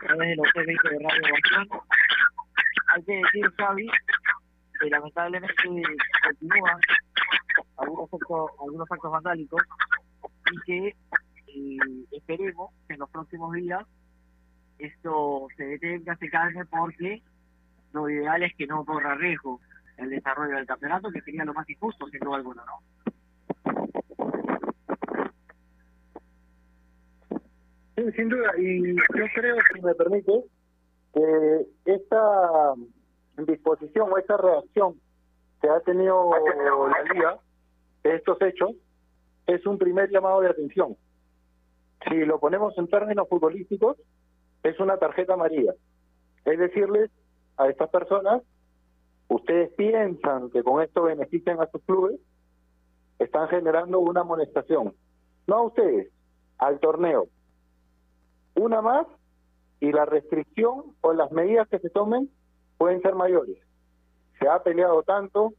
a través de los 620 de Radio Ovación. Hay que decir, Xavi, que lamentablemente continúan algunos actos, algunos actos vandálicos y que eh, esperemos que en los próximos días esto se detenga, se calme, porque lo ideal es que no corra riesgo el desarrollo del campeonato, que sería lo más injusto, sin duda alguna, ¿no? Sin duda, y yo creo, si me permite, que esta disposición o esta reacción que ha tenido la Liga de estos hechos es un primer llamado de atención. Si lo ponemos en términos futbolísticos, es una tarjeta amarilla. Es decirles a estas personas, ustedes piensan que con esto benefician a sus clubes, están generando una amonestación. No a ustedes, al torneo. Una más y la restricción o las medidas que se tomen pueden ser mayores. Se ha peleado tanto,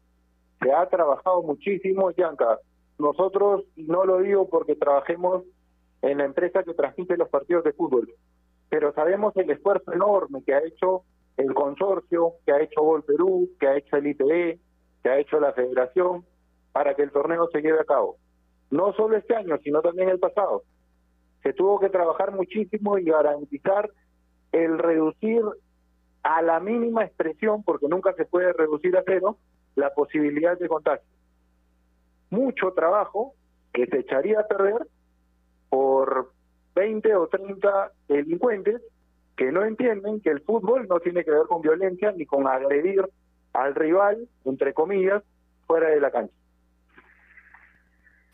se ha trabajado muchísimo, Yanka. Nosotros, no lo digo porque trabajemos en la empresa que transmite los partidos de fútbol, pero sabemos el esfuerzo enorme que ha hecho el consorcio, que ha hecho Gol Perú, que ha hecho el IPE, que ha hecho la federación, para que el torneo se lleve a cabo. No solo este año, sino también el pasado. Se tuvo que trabajar muchísimo y garantizar el reducir a la mínima expresión, porque nunca se puede reducir a cero, la posibilidad de contagio. Mucho trabajo que se echaría a perder por 20 o 30 delincuentes que no entienden que el fútbol no tiene que ver con violencia ni con agredir al rival, entre comillas, fuera de la cancha.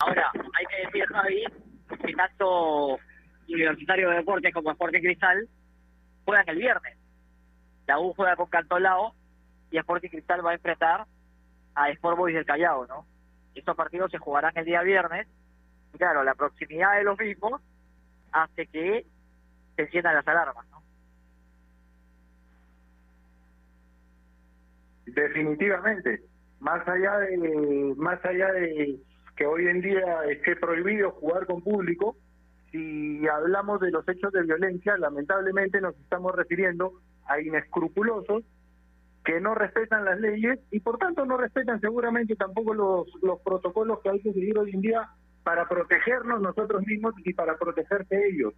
Ahora, hay que decir, Javi, tanto Universitario de Deportes como Sporting Cristal juegan el viernes. La U juega con Cantolao y Sporting Cristal va a enfrentar a Sport Boys del Callao, ¿no? Estos partidos se jugarán el día viernes. Y claro, la proximidad de los mismos hace que se enciendan las alarmas, ¿no? Definitivamente, más allá de más allá de que hoy en día esté prohibido jugar con público, si hablamos de los hechos de violencia, lamentablemente nos estamos refiriendo a inescrupulosos que no respetan las leyes y por tanto no respetan seguramente tampoco los, los protocolos que hay que seguir hoy en día para protegernos nosotros mismos y para protegerse ellos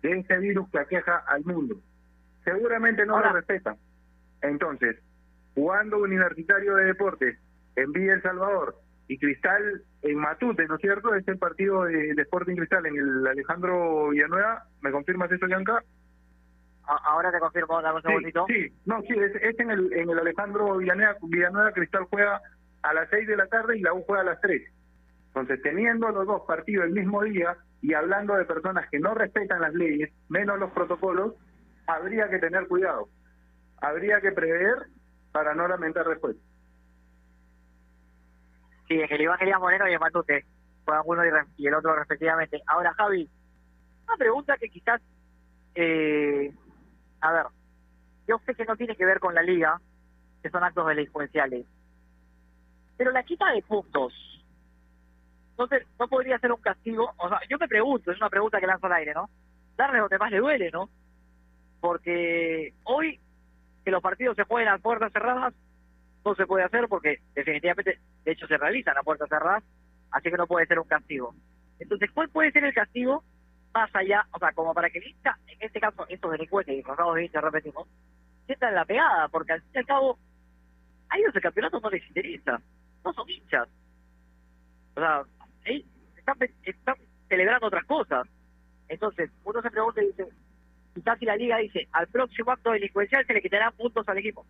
de este virus que aqueja al mundo. Seguramente no lo respetan. Entonces, jugando Universitario de Deportes en Villa El Salvador y Cristal en Matute, ¿no es cierto? Es el partido de, de Sporting Cristal en el Alejandro Villanueva. ¿Me confirmas eso, Yanka? Ahora te confirmo, dame un segundito. Sí, sí, no, sí, es, es en, el, en el Alejandro Villanueva, Villanueva, Cristal juega a las 6 de la tarde y la U juega a las 3. Entonces, teniendo los dos partidos el mismo día y hablando de personas que no respetan las leyes, menos los protocolos, habría que tener cuidado. Habría que prever para no lamentar después. Sí, Iván Elías Moreno y Matute. Juegan uno y, el otro respectivamente. Ahora, Javi, una pregunta que quizás, eh, a ver, yo sé que no tiene que ver con la liga, que son actos delincuenciales, pero la quita de puntos, entonces no podría ser un castigo, o sea, yo me pregunto, es una pregunta que lanzo al aire, ¿no? Darle donde más le duele, ¿no? Porque hoy que los partidos se jueguen a puertas cerradas, no se puede hacer porque definitivamente, de hecho, se realizan a puertas cerradas, así que no puede ser un castigo. Entonces, ¿cuál puede ser el castigo más allá, o sea, como para que el hincha, en este caso, estos delincuentes disfrazados de hincha, repetimos, sientan la pegada, porque al fin y al cabo, a ellos el campeonato no les interesa, no son hinchas. O sea, ahí están, están celebrando otras cosas. Entonces, uno se pregunta y dice, quizás si la liga dice, al próximo acto delincuencial se le quitarán puntos al equipo.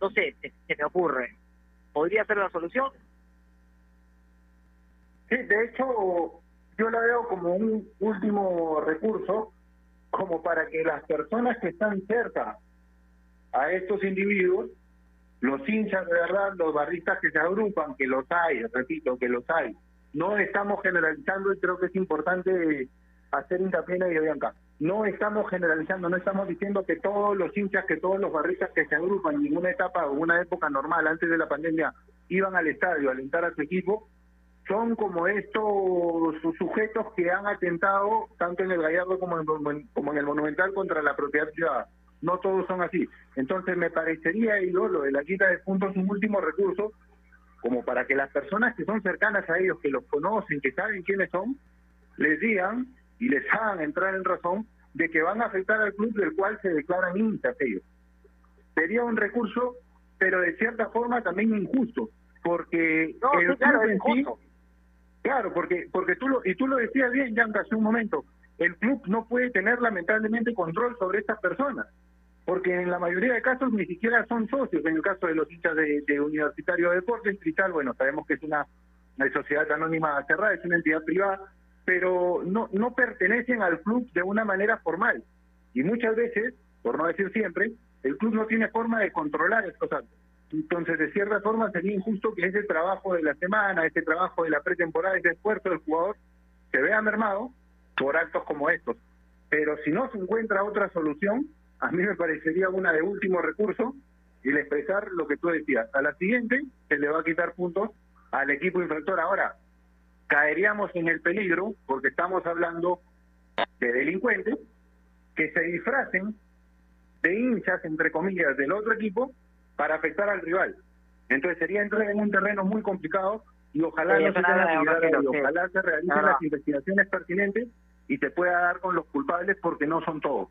No sé, se, me ocurre. ¿Podría ser la solución? Sí, de hecho, yo la veo como un último recurso, como para que las personas que están cerca a estos individuos, los hinchas de verdad, los barristas que se agrupan, que los hay, repito, que los hay, no estamos generalizando y creo que es importante hacer hincapié en ello, Bianca. No estamos generalizando, no estamos diciendo que todos los hinchas, que todos los barristas que se agrupan en una etapa o una época normal antes de la pandemia iban al estadio a alentar a su equipo, son como estos sujetos que han atentado tanto en el Gallardo como en, en el Monumental contra la propiedad privada. No todos son así. Entonces me parecería, y lo de la quita de puntos, un último recurso, como para que las personas que son cercanas a ellos, que los conocen, que saben quiénes son, les digan y les hagan entrar en razón de que van a afectar al club del cual se declaran hinchas ellos. Sería un recurso, pero de cierta forma también injusto, porque No, el sí, claro, club en sí-. Claro, porque porque tú lo y tú lo decías bien, Yanka, hace un momento. El club no puede tener lamentablemente control sobre estas personas, porque en la mayoría de casos ni siquiera son socios. En el caso de los hinchas de, de Universitario de Deportes, Cristal, bueno, sabemos que es una, una sociedad anónima cerrada, es una entidad privada, pero no no pertenecen al club de una manera formal. Y muchas veces, por no decir siempre, el club no tiene forma de controlar estos actos. Entonces, de cierta forma, sería injusto que ese trabajo de la semana, ese trabajo de la pretemporada, ese esfuerzo del jugador, se vea mermado por actos como estos. Pero si no se encuentra otra solución, a mí me parecería una de último recurso el expresar lo que tú decías. A la siguiente se le va a quitar puntos al equipo infractor. Ahora, caeríamos en el peligro, porque estamos hablando de delincuentes, que se disfracen de hinchas, entre comillas, del otro equipo para afectar al rival. Entonces sería entrar en un terreno muy complicado y ojalá no se sí. ojalá se realicen las investigaciones pertinentes y se pueda dar con los culpables porque no son todos.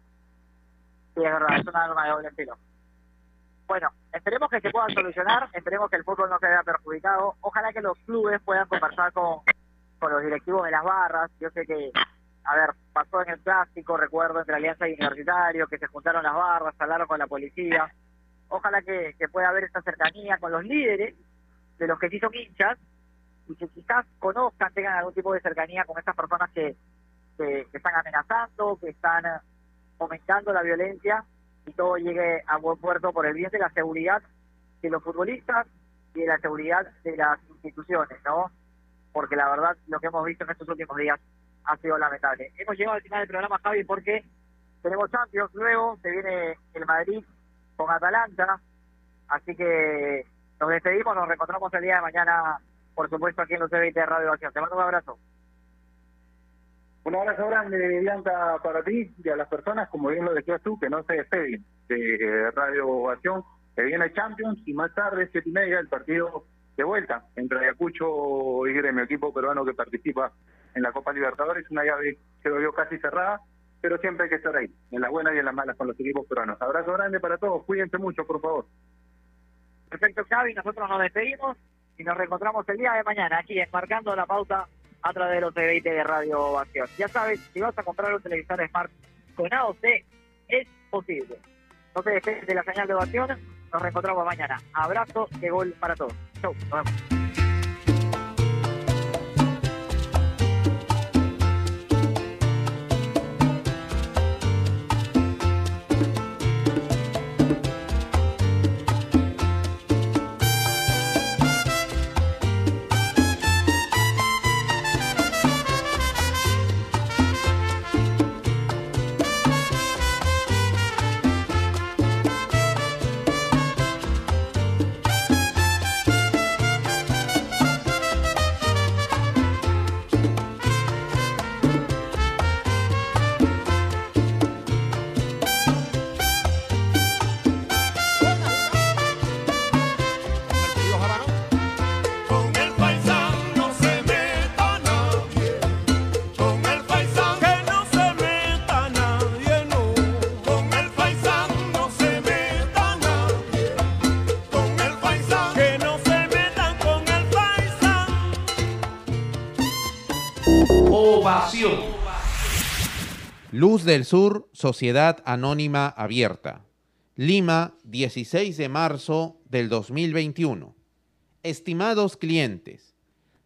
Sí, es verdad, es una arma de doble filo. Bueno, esperemos que se pueda solucionar, esperemos que el fútbol no se vea perjudicado. Ojalá que los clubes puedan conversar con, con los directivos de las barras. Yo sé que, a ver, pasó en el clásico, recuerdo, entre Alianza y Universitario, que se juntaron las barras, hablaron con la policía. Ojalá que, que pueda haber esta cercanía con los líderes de los que sí son hinchas y que quizás conozcan, tengan algún tipo de cercanía con estas personas que, que, que están amenazando, que están eh, fomentando la violencia y todo llegue a buen puerto por el bien de la seguridad de los futbolistas y de la seguridad de las instituciones, ¿no? Porque la verdad, lo que hemos visto en estos últimos días ha sido lamentable. Hemos llegado al final del programa, Javi, porque tenemos Champions, luego se viene el Madrid con Atalanta, así que nos despedimos, nos reencontramos el día de mañana, por supuesto, aquí en los C20 de Radio Acción. Te mando un abrazo. Un abrazo grande, Bianca, para ti y a las personas, como bien lo decías tú, que no se despeguen de Radio Ovación, que viene Champions y más tarde, siete y media, el partido de vuelta entre Ayacucho y Gremio, equipo peruano que participa en la Copa Libertadores, una llave que lo vio casi cerrada, pero siempre hay que estar ahí, en las buenas y en las malas con los equipos peruanos. Abrazo grande para todos, cuídense mucho, por favor. Perfecto, Xavi, nosotros nos despedimos y nos reencontramos el día de mañana aquí, enmarcando la pauta a través de los T20 de Radio Ovación. Ya sabes, si vas a comprar un televisor Smart con AOC, es posible. No te despegues de la señal de ovación, nos reencontramos mañana. Abrazo de gol para todos. Chau, nos vemos. Del Sur, Sociedad Anónima Abierta. Lima, 16 de marzo del 2021. Estimados clientes,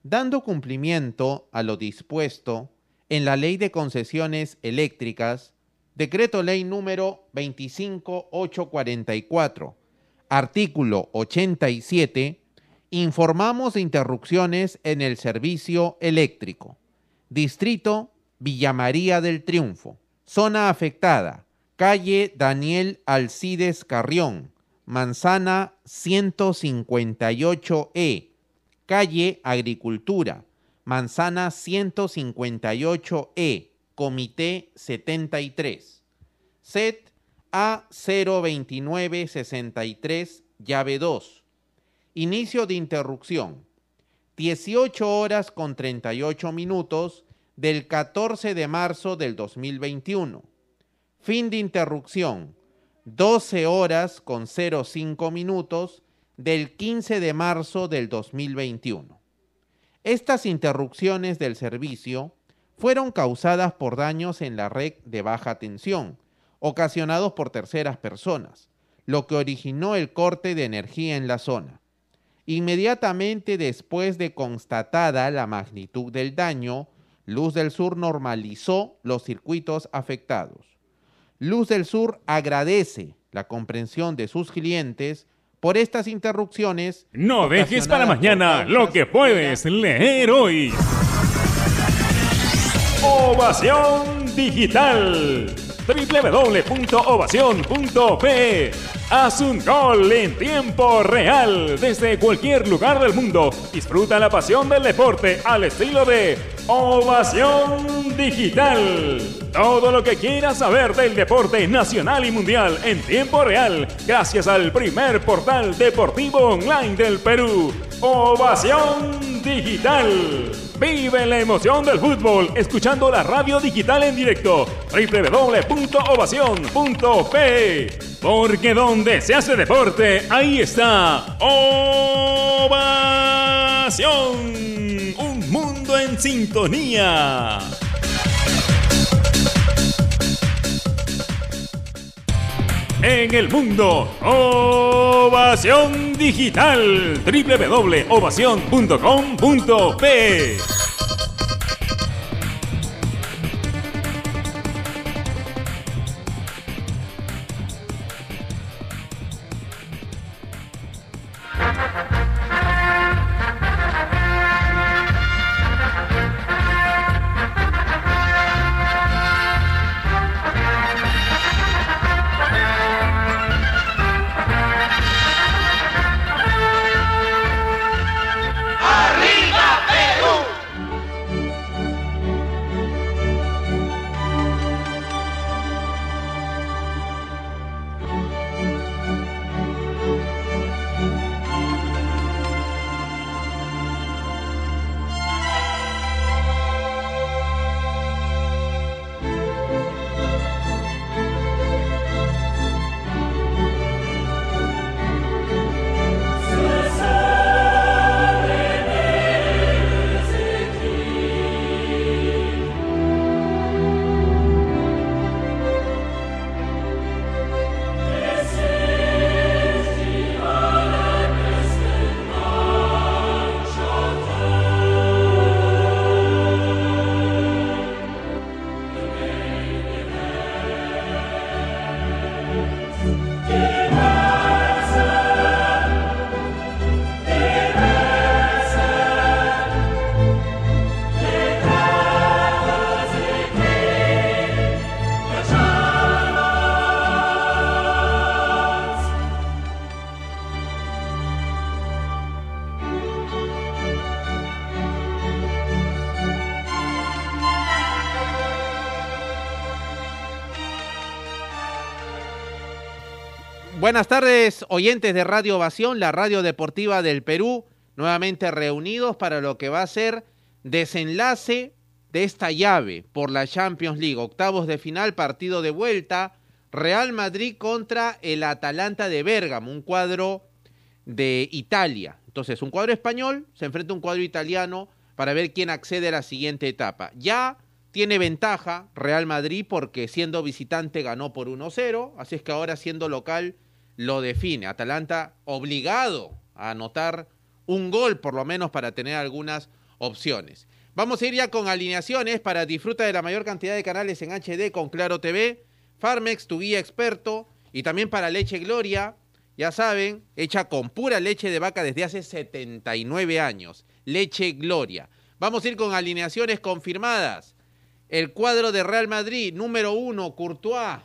dando cumplimiento a lo dispuesto en la Ley de Concesiones Eléctricas, Decreto Ley número 25844, artículo 87, informamos de interrupciones en el servicio eléctrico. Distrito Villa María del Triunfo. Zona afectada. Calle Daniel Alcides Carrión. Manzana 158E. Calle Agricultura. Manzana 158E. Comité 73. Set A02963, llave 2. Inicio de interrupción. 18 horas con 38 minutos del 14 de marzo del 2021. Fin de interrupción. 12 horas con 05 minutos del 15 de marzo del 2021. Estas interrupciones del servicio fueron causadas por daños en la red de baja tensión, ocasionados por terceras personas, lo que originó el corte de energía en la zona. Inmediatamente después de constatada la magnitud del daño, Luz del Sur normalizó los circuitos afectados. Luz del Sur agradece la comprensión de sus clientes por estas interrupciones. No dejes para mañana lo que puedes leer hoy. Ovación Digital. www.ovación.pe Haz un gol en tiempo real desde cualquier lugar del mundo. Disfruta la pasión del deporte al estilo de Ovación Digital. Todo lo que quieras saber del deporte nacional y mundial en tiempo real gracias al primer portal deportivo online del Perú. Ovación Digital. Vive la emoción del fútbol escuchando la radio digital en directo. www.ovación.pe Porque donde se hace deporte, ahí está Ovación. Un mundo en sintonía. En el mundo, Ovación Digital. www.ovación.com.pe Buenas tardes, oyentes de Radio Ovación, la radio deportiva del Perú, nuevamente reunidos para lo que va a ser desenlace de esta llave por la Champions League, octavos de final, partido de vuelta, Real Madrid contra el Atalanta de Bérgamo, un cuadro de Italia. Entonces, un cuadro español se enfrenta a un cuadro italiano para ver quién accede a la siguiente etapa. Ya tiene ventaja Real Madrid porque siendo visitante ganó por 1-0, así es que ahora siendo local lo define. Atalanta obligado a anotar un gol por lo menos para tener algunas opciones. Vamos a ir ya con alineaciones para disfrutar de la mayor cantidad de canales en HD con Claro TV, Farmex, tu guía experto, y también para Leche Gloria, ya saben, hecha con pura leche de vaca desde hace 79 años. Leche Gloria. Vamos a ir con alineaciones confirmadas. El cuadro de Real Madrid, número 1, Courtois.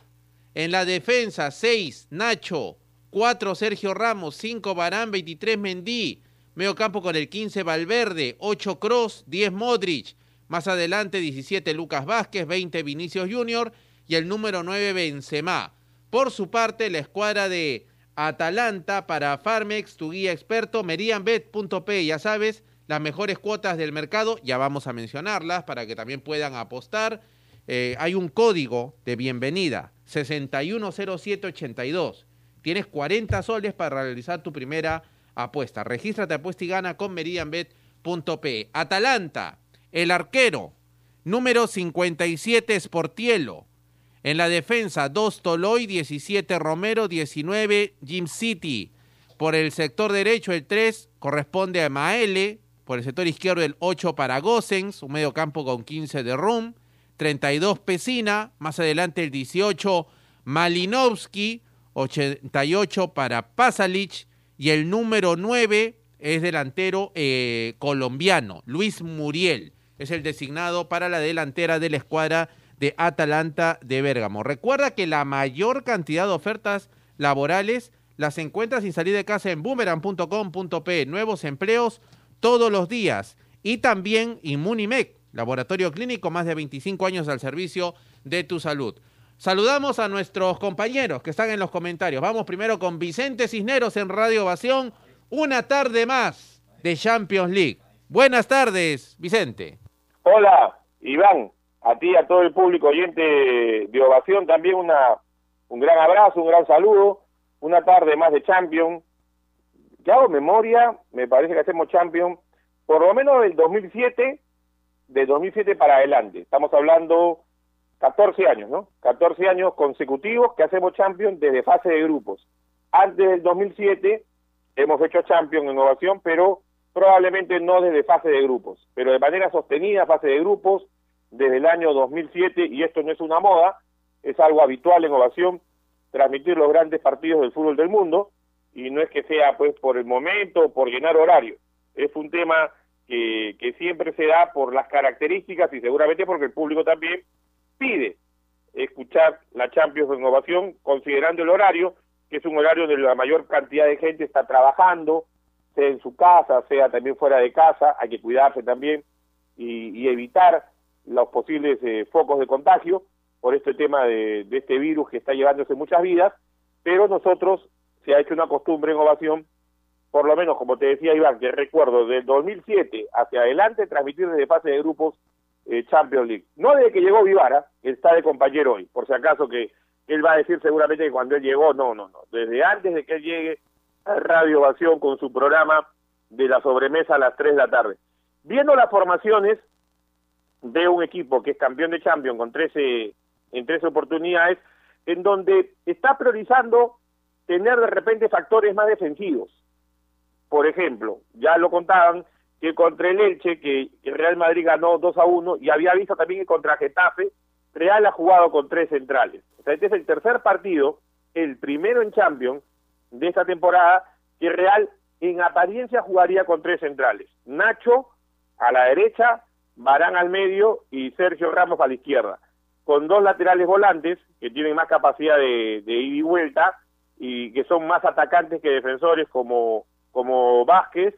En la defensa, 6, Nacho. 4, Sergio Ramos. 5, Barán. 23, Mendy. Medio campo con el 15, Valverde. 8, Cross. 10, Modric. Más adelante, 17, Lucas Vázquez. 20, Vinicius Junior. Y el número 9, Benzema. Por su parte, la escuadra de Atalanta para Farmex, tu guía experto, merianbet.p, ya sabes, las mejores cuotas del mercado, ya vamos a mencionarlas para que también puedan apostar. Eh, hay un código de bienvenida, 610782. Tienes 40 soles para realizar tu primera apuesta. Regístrate, apuesta y gana con meridianbet.p. Atalanta, el arquero, número 57 Sportielo. En la defensa, 2 Toloy, 17 Romero, 19 Jim City. Por el sector derecho, el 3 corresponde a Maele. Por el sector izquierdo, el 8 para Gosens, un medio campo con 15 de Rum. 32 Pesina. Más adelante, el 18 Malinovsky. 88 para Pasalic. Y el número 9 es delantero eh, colombiano, Luis Muriel. Es el designado para la delantera de la escuadra de Atalanta de Bérgamo. Recuerda que la mayor cantidad de ofertas laborales las encuentras sin salir de casa en boomerang.com.p. Nuevos empleos todos los días. Y también Inmunimec, laboratorio clínico, más de 25 años al servicio de tu salud. Saludamos a nuestros compañeros que están en los comentarios. Vamos primero con Vicente Cisneros en Radio Ovación. Una tarde más de Champions League. Buenas tardes, Vicente. Hola, Iván a ti a todo el público oyente de Ovación también una, un gran abrazo, un gran saludo, una tarde más de Champions. Ya hago memoria, me parece que hacemos Champions, por lo menos del 2007, de 2007 para adelante. Estamos hablando 14 años, ¿no? 14 años consecutivos que hacemos Champions desde fase de grupos. Antes del 2007 hemos hecho Champions en Ovación, pero probablemente no desde fase de grupos, pero de manera sostenida, fase de grupos, desde el año 2007 y esto no es una moda, es algo habitual en Ovación transmitir los grandes partidos del fútbol del mundo y no es que sea pues por el momento por llenar horario, es un tema que, que siempre se da por las características y seguramente porque el público también pide escuchar la Champions en Ovación considerando el horario, que es un horario donde la mayor cantidad de gente está trabajando, sea en su casa, sea también fuera de casa, hay que cuidarse también y, y evitar los posibles eh, focos de contagio por este tema de, de, este virus que está llevándose muchas vidas, pero nosotros se ha hecho una costumbre en Ovación, por lo menos como te decía Iván, que recuerdo del 2007 hacia adelante transmitir desde fase de grupos eh, Champions League. No desde que llegó Vivara, que está de compañero hoy, por si acaso que él va a decir seguramente que cuando él llegó, no, no, no, desde antes de que él llegue a Radio Ovación con su programa de la sobremesa a las 3 de la tarde. Viendo las formaciones, de un equipo que es campeón de Champions con 13, en 13 oportunidades, en donde está priorizando tener de repente factores más defensivos. Por ejemplo, ya lo contaban que contra el Elche, que el Real Madrid ganó 2 a 1, y había visto también que contra Getafe, Real ha jugado con tres centrales. O sea, este es el tercer partido, el primero en Champions de esta temporada, que Real en apariencia jugaría con tres centrales. Nacho a la derecha, Barán al medio y Sergio Ramos a la izquierda, con dos laterales volantes que tienen más capacidad de, de ida y vuelta y que son más atacantes que defensores como, como Vázquez,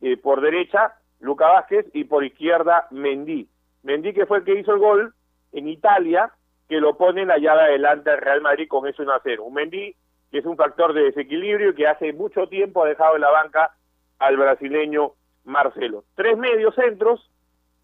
eh, por derecha Luca Vázquez y por izquierda Mendy. Mendy que fue el que hizo el gol en Italia, que lo pone la llave adelante al Real Madrid con eso 1 a 0. Un Mendy que es un factor de desequilibrio y que hace mucho tiempo ha dejado en la banca al brasileño Marcelo. Tres medios centros,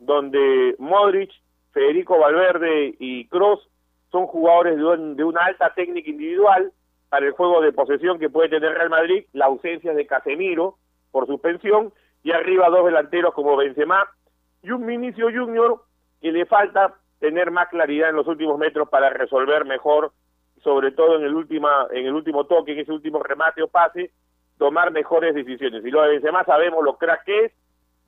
donde Modric, Federico Valverde y Kroos son jugadores de, un- de una alta técnica individual para el juego de posesión que puede tener Real Madrid, la ausencia de Casemiro por suspensión, y arriba dos delanteros como Benzema y un Vinicio Junior que le falta tener más claridad en los últimos metros para resolver mejor, sobre todo en el última, en el último toque, en ese último remate o pase, tomar mejores decisiones. Y lo de Benzema sabemos lo crack que es,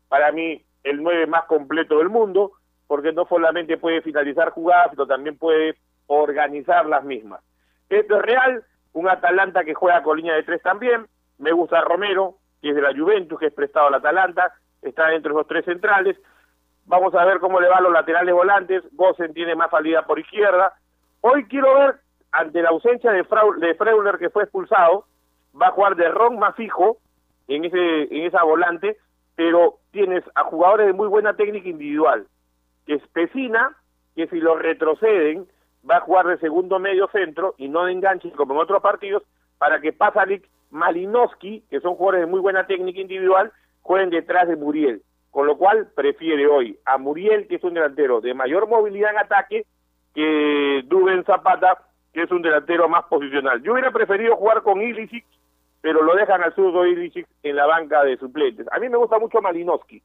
para mí el 9 más completo del mundo, porque no solamente puede finalizar jugadas, sino también puede organizar las mismas. Esto es real, un Atalanta que juega con línea de tres también, me gusta Romero, que es de la Juventus, que es prestado al Atalanta, está dentro de los tres centrales, vamos a ver cómo le va a los laterales volantes, Gosen tiene más salida por izquierda, hoy quiero ver, ante la ausencia de, Frau- de Freuler que fue expulsado, va a jugar de Ron más fijo en, ese, en esa volante, pero tienes a jugadores de muy buena técnica individual, que es Pesina, que si lo retroceden va a jugar de segundo medio centro y no de enganche como en otros partidos, para que Pasalic, Malinowski, que son jugadores de muy buena técnica individual, jueguen detrás de Muriel. Con lo cual prefiere hoy a Muriel, que es un delantero de mayor movilidad en ataque, que Duben Zapata, que es un delantero más posicional. Yo hubiera preferido jugar con Ilicic, pero lo dejan al zurdo Ilicic en la banca de suplentes. A mí me gusta mucho Malinowski.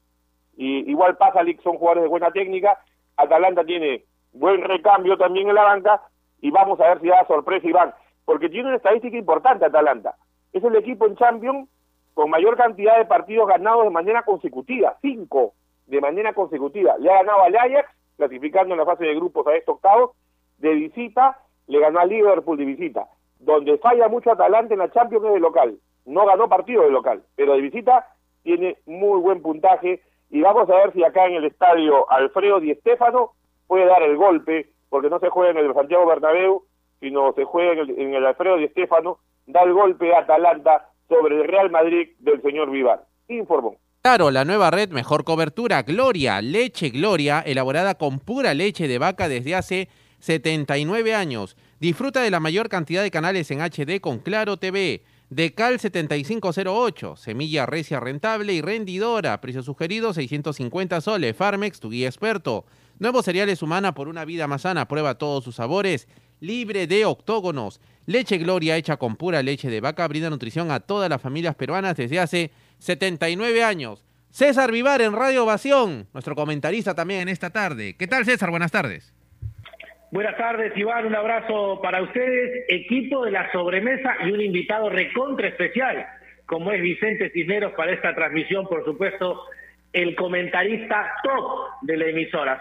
Y igual Pasalic son jugadores de buena técnica. Atalanta tiene buen recambio también en la banca y vamos a ver si da sorpresa Iván, porque tiene una estadística importante Atalanta. Es el equipo en Champions con mayor cantidad de partidos ganados de manera consecutiva, cinco de manera consecutiva. Le ha ganado al Ajax, clasificando en la fase de grupos a estos octavos, de visita, le ganó al Liverpool de visita. Donde falla mucho Atalanta en la Champions es de local. No ganó partido de local, pero de visita tiene muy buen puntaje y vamos a ver si acá en el estadio Alfredo Di Stéfano puede dar el golpe, porque no se juega en el Santiago Bernabéu, sino se juega en el, en el Alfredo Di Stéfano, da el golpe a Atalanta sobre el Real Madrid del señor Vivar. Informó. Claro, la nueva red Mejor Cobertura, Gloria, Leche Gloria, elaborada con pura leche de vaca desde hace 79 años. Disfruta de la mayor cantidad de canales en HD con Claro TV. Decal 7508, semilla recia rentable y rendidora. Precio sugerido 650 soles. Farmex, tu guía experto. Nuevos cereales humana por una vida más sana. Prueba todos sus sabores. Libre de octógonos. Leche Gloria hecha con pura leche de vaca brinda nutrición a todas las familias peruanas desde hace 79 años. César Vivar en Radio Ovación, nuestro comentarista también en esta tarde. ¿Qué tal César? Buenas tardes. Buenas tardes, Iván. Un abrazo para ustedes, equipo de la sobremesa y un invitado recontra especial, como es Vicente Cisneros para esta transmisión, por supuesto, el comentarista top de la emisora.